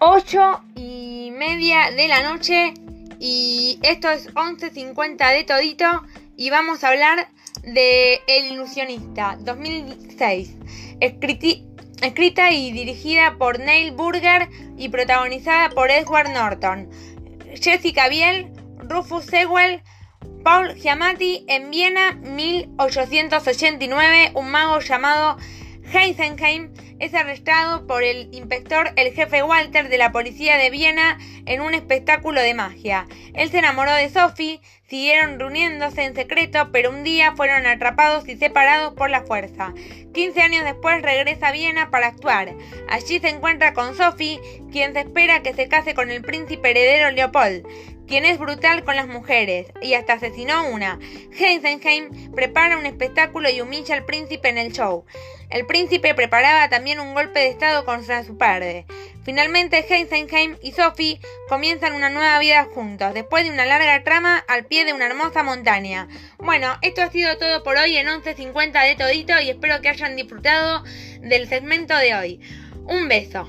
8 y media de la noche. Y esto es 11.50 de todito. Y vamos a hablar de El ilusionista 2006, escrita y dirigida por Neil Burger y protagonizada por Edward Norton, Jessica Biel, Rufus Sewell, Paul Giamatti en Viena 1889, un mago llamado Heisenheim es arrestado por el inspector, el jefe Walter de la policía de Viena, en un espectáculo de magia. Él se enamoró de Sophie, siguieron reuniéndose en secreto, pero un día fueron atrapados y separados por la fuerza. 15 años después regresa a Viena para actuar. Allí se encuentra con Sophie, quien se espera que se case con el príncipe heredero Leopold quien es brutal con las mujeres y hasta asesinó una. Heisenheim prepara un espectáculo y humilla al príncipe en el show. El príncipe preparaba un golpe de estado contra su padre. Finalmente Heisenheim y Sophie comienzan una nueva vida juntos, después de una larga trama al pie de una hermosa montaña. Bueno, esto ha sido todo por hoy en 11.50 de todito y espero que hayan disfrutado del segmento de hoy. Un beso.